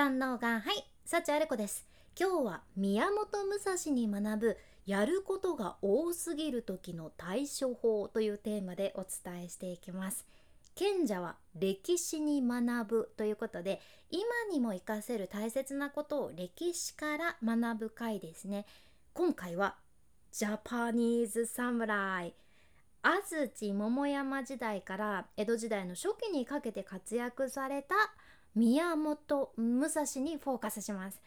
三能がはい幸あれ子です。今日は宮本武蔵に学ぶやることが多すぎる時の対処法というテーマでお伝えしていきます。賢者は歴史に学ぶということで今にも活かせる大切なことを歴史から学ぶ回ですね。今回はジャパニーズ侍安土桃山時代から江戸時代の初期にかけて活躍された宮本武蔵にフォーカスします。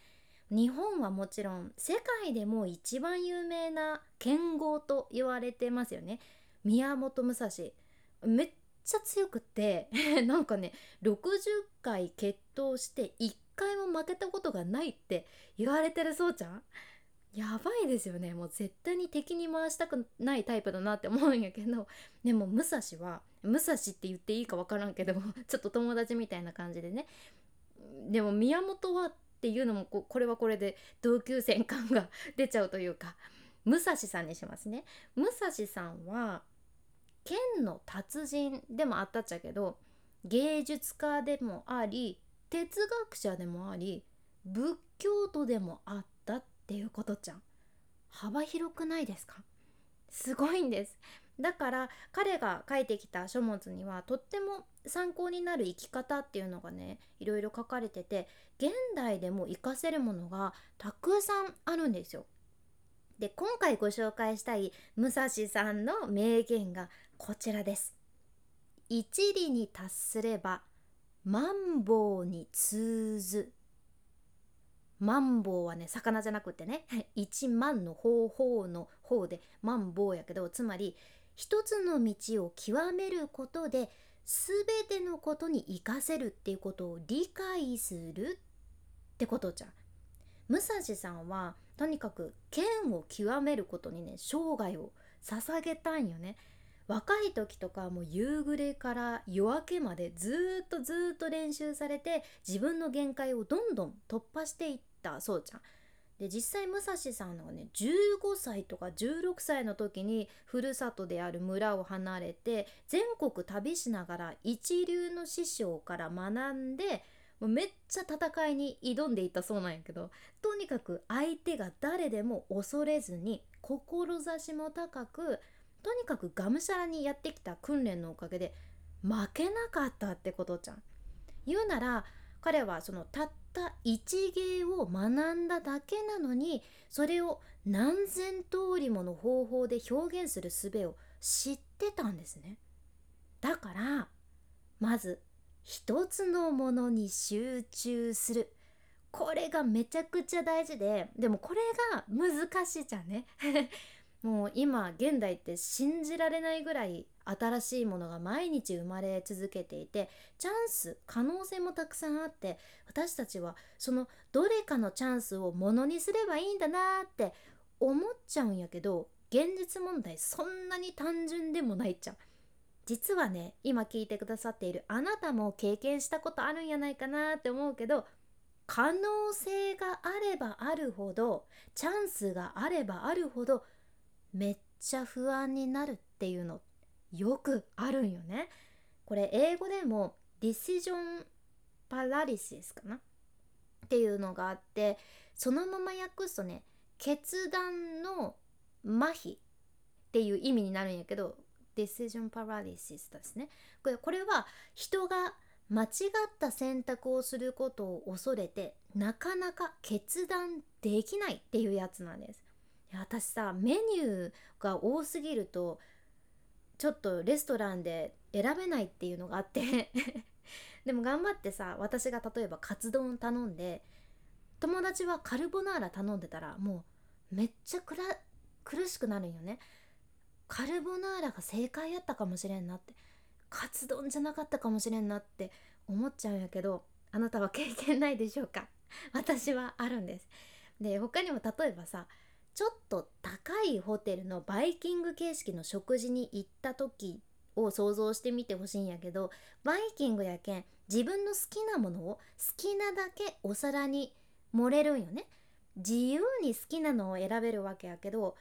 日本はもちろん世界でも一番有名な剣豪と言われてますよね。宮本武蔵めっちゃ強くて なんかね60回決闘して1回も負けたことがないって言われてるそうちゃん？やばいですよね。もう絶対に敵に回したくないタイプだなって思うんやけど。でも武蔵は武蔵って言っていいか分からんけど ちょっと友達みたいな感じでね。でも宮本はっていうのもここれはこれで同級生感が 出ちゃうというか。武蔵さんにしますね。武蔵さんは剣の達人でもあったっちゃけど芸術家でもあり哲学者でもあり仏教徒でもあったっていうことじゃん幅広くないですか？すごいんですだから彼が書いてきた書物にはとっても参考になる生き方っていうのがねいろいろ書かれてて現代でも活かせるものがたくさんあるんですよ。で今回ご紹介したい武蔵さんの名言がこちらです。一理に達すれば万坊に通ずマンボウはね魚じゃなくてね 一万の方法の方でマンボウやけどつまり一つの道を極めることで全てのことに活かせるっていうことを理解するってことじゃん。武蔵さんはとにかく剣を極めることにね生涯を捧げたんよね。若い時とかもう夕暮れから夜明けまでずっとずっと練習されて自分の限界をどんどん突破していったそうちゃん。で実際武蔵さんのね15歳とか16歳の時にふるさとである村を離れて全国旅しながら一流の師匠から学んでもうめっちゃ戦いに挑んでいたそうなんやけどとにかく相手が誰でも恐れずに志も高くとにかくがむしゃらにやってきた訓練のおかげで負けなかったってことじゃん。言うなら彼はそのたった一芸を学んだだけなのにそれを何千通りもの方法で表現する術を知ってたんですね。だからまず一つのものに集中するこれがめちゃくちゃ大事ででもこれが難しいじゃんね もう今現代って信じられないぐらい新しいものが毎日生まれ続けていてチャンス可能性もたくさんあって私たちはそのどれかのチャンスをものにすればいいんだなって思っちゃうんやけど現実問題そんなに単純でもないっちゃ実はね今聞いてくださっているあなたも経験したことあるんやないかなって思うけど可能性があればあるほどチャンスがあればあるほどめっちゃ不安になるっていうの。よくあるんよね。これ英語でもディシジョンパラリシスかな？っていうのがあってそのまま訳すとね決断の麻痺っていう意味になるんやけどディシジョンパラリシスですね。これこれは人が間違った選択をすることを恐れてなかなか決断できないっていうやつなんです。私さメニューが多すぎるとちょっとレストランで選べないっていうのがあって。でも頑張ってさ私が例えばカツ丼頼んで友達はカルボナーラ頼んでたらもうめっちゃくら苦しくなるんよね。カルボナーラが正解やったかもしれんなって。カツ丼じゃなかったかもしれんなって思っちゃうんやけどあなたは経験ないでしょうか？私はあるんです。で他にも例えばさちょっと高いホテルのバイキング形式の食事に行った時を想像してみてほしいんやけどバイキングやけん自分の好きなものを好きなだけお皿に盛れるんよね自由に好きなのを選べるわけやけど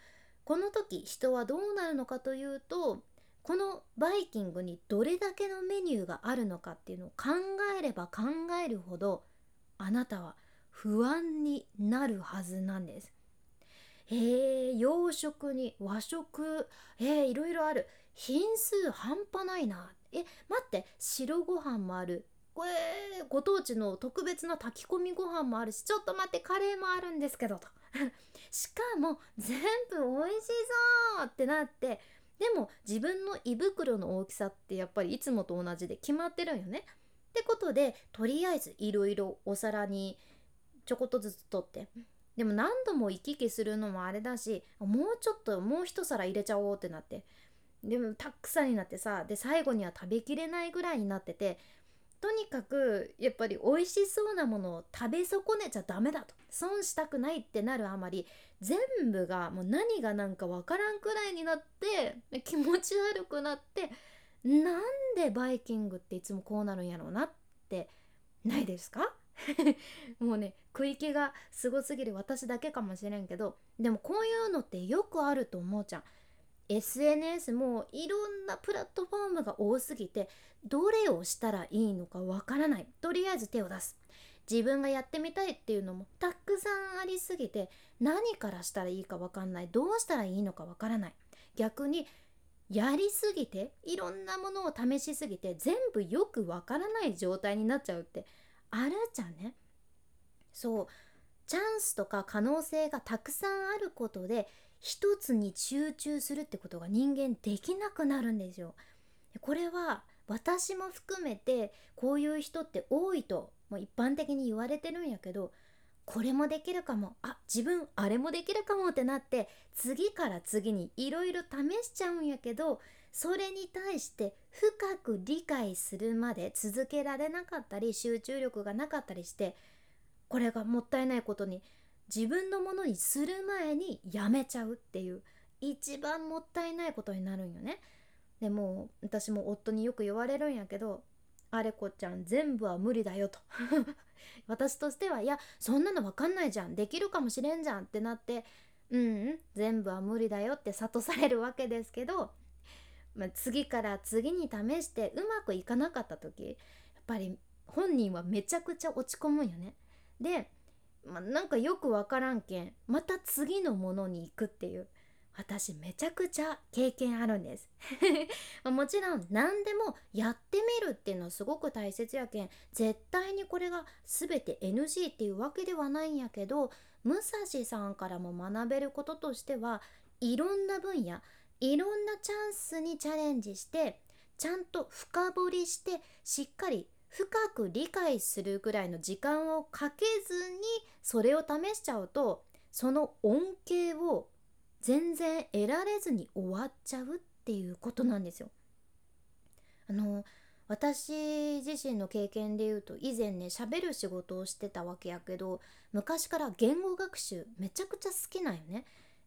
この時人はどうなるのかというとこのバイキングにどれだけのメニューがあるのかっていうのを考えれば考えるほどあなたは不安になるはずなんです。えー、洋食に和食。えー、いろいろある。品数半端ないな。え待って白ご飯もある。これご当地の特別な炊き込みご飯もあるしちょっと待ってカレーもあるんですけどと。しかも全部美味しそうってなってでも自分の胃袋の大きさってやっぱりいつもと同じで決まってるんよね。ってことでとりあえずいろいろお皿にちょこっとずつ取って。でも何度も行き来するのもあれだしもうちょっともう一皿入れちゃおうってなって。でもたくさんになってさで最後には食べきれないぐらいになっててとにかくやっぱり美味しそうなものを食べ損ねちゃダメだと。損したくないってなるあまり全部がもう何が何かわからんくらいになって気持ち悪くなってなんでバイキングっていつもこうなるんやろうなってないですか？もうね食い気がすごすぎる私だけかもしれんけどでもこういうのってよくあると思うじゃん。SNS もいろんなプラットフォームが多すぎてどれをしたらいいのかわからない。とりあえず手を出す。自分がやってみたいっていうのもたくさんありすぎて何からしたらいいかわかんない。どうしたらいいのかわからない。逆にやりすぎていろんなものを試しすぎて全部よくわからない状態になっちゃうってあるじゃんね？そう。チャンスとか可能性がたくさんあることで一つに集中するってことが人間できなくなるんですよ。これは私も含めてこういう人って多いともう一般的に言われてるんやけどこれもできるかも。あ自分あれもできるかもってなって次から次にいろいろ試しちゃうんやけどそれに対して深く理解するまで続けられなかったり集中力がなかったりしてこれがもったいないことに自分のものにする前にやめちゃうっていう一番もったいないことになるんよね。でも私も夫によく言われるんやけど「あれこちゃん全部は無理だよ」と 私としてはいやそんなの分かんないじゃんできるかもしれんじゃんってなってうん、うん、全部は無理だよって諭されるわけですけど、まあ、次から次に試してうまくいかなかった時やっぱり本人はめちゃくちゃ落ち込むんよね。でまあ、なんかよくわからんけんまた次のものに行くっていう私めちゃくちゃ経験あるんです もちろん何でもやってみるっていうのはすごく大切やけん絶対にこれが全て NG っていうわけではないんやけど武蔵さんからも学べることとしてはいろんな分野いろんなチャンスにチャレンジしてちゃんと深掘りしてしっかり深く理解するぐらいの時間をかけずにそれを試しちゃうとその恩恵を全然得られずに終わっちゃうっていうことなんですよ。あの私自身の経験で言うと以前ね喋る仕事をしてたわけやけど昔から言語学習めちゃくちゃ好きなんよね。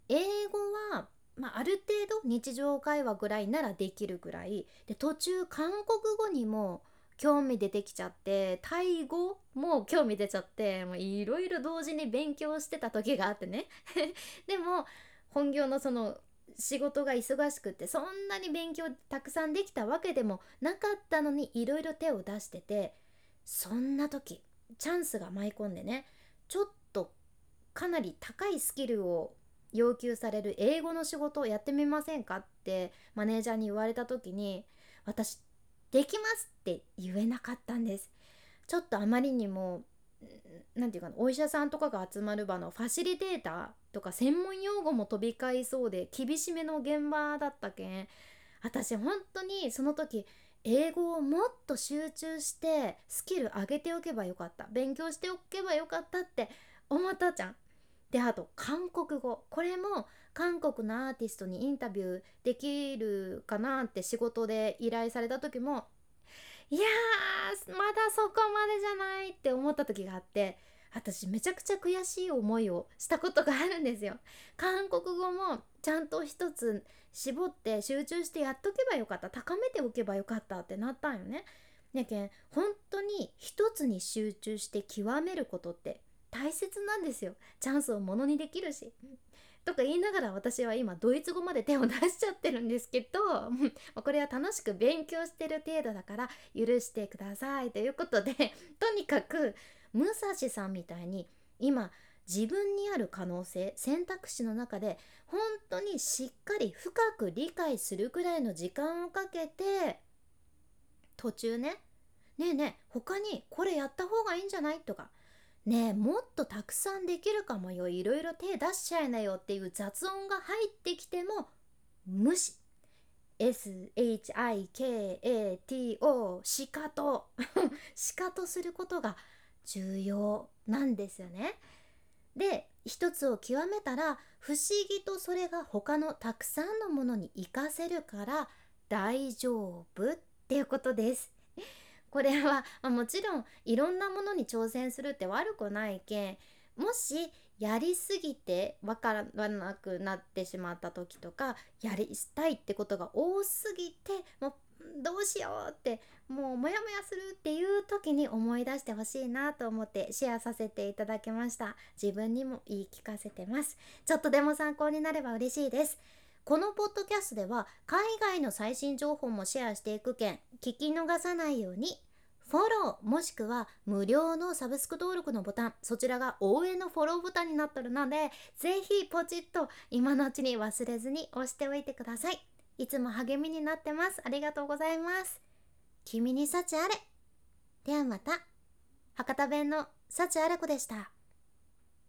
英語は、まあ、ある程度日常会話ぐらいならできるぐらい。で途中韓国語にも興味出てきちゃってタイ語も興味出ちゃっていろいろ同時に勉強してた時があってね。でも本業のその仕事が忙しくってそんなに勉強たくさんできたわけでもなかったのにいろいろ手を出しててそんな時チャンスが舞い込んでねちょっとかなり高いスキルを要求される英語の仕事をやってみませんかってマネージャーに言われた時に私できますって言えなかったんですちょっとあまりにも何て言うかなお医者さんとかが集まる場のファシリテーターとか専門用語も飛び交いそうで厳しめの現場だったけん私本当にその時英語をもっと集中してスキル上げておけばよかった勉強しておけばよかったって思ったじゃん。であと韓国語これも韓国のアーティストにインタビューできるかなって仕事で依頼された時もいやーまだそこまでじゃないって思った時があって私めちゃくちゃ悔しい思いをしたことがあるんですよ。韓国語もちゃんと一つ絞って集中してやっとけばよかった高めておけばよかったってなったんよね。やけん本当に一つに集中して極めることって大切なんですよ。チャンスをものにできるし。とか言いながら私は今ドイツ語まで手を出しちゃってるんですけど これは楽しく勉強してる程度だから許してください。ということで とにかく武蔵さんみたいに今自分にある可能性選択肢の中で本当にしっかり深く理解するくらいの時間をかけて途中ねねえねえ他にこれやった方がいいんじゃない？とかねえもっとたくさんできるかもよいろいろ手出しちゃいなよっていう雑音が入ってきても無視 SHIKATO しかとしかとすることが重要なんですよね。で一つを極めたら不思議とそれが他のたくさんのものに活かせるから大丈夫っていうことです。これは、まあ、もちろんいろんなものに挑戦するって悪くないけんもしやりすぎて分からなくなってしまった時とかやりしたいってことが多すぎてもうどうしようってもうモヤモヤするっていう時に思い出してほしいなと思ってシェアさせていただきました。自分にも言い聞かせてます。ちょっとでも参考になれば嬉しいです。このポッドキャストでは海外の最新情報もシェアしていく件聞き逃さないようにフォローもしくは無料のサブスク登録のボタンそちらが応援のフォローボタンになってるのでぜひポチッと今のうちに忘れずに押しておいてください。いつも励みになってます。ありがとうございます。君に幸あれ。ではまた。博多弁の幸あれ子でした。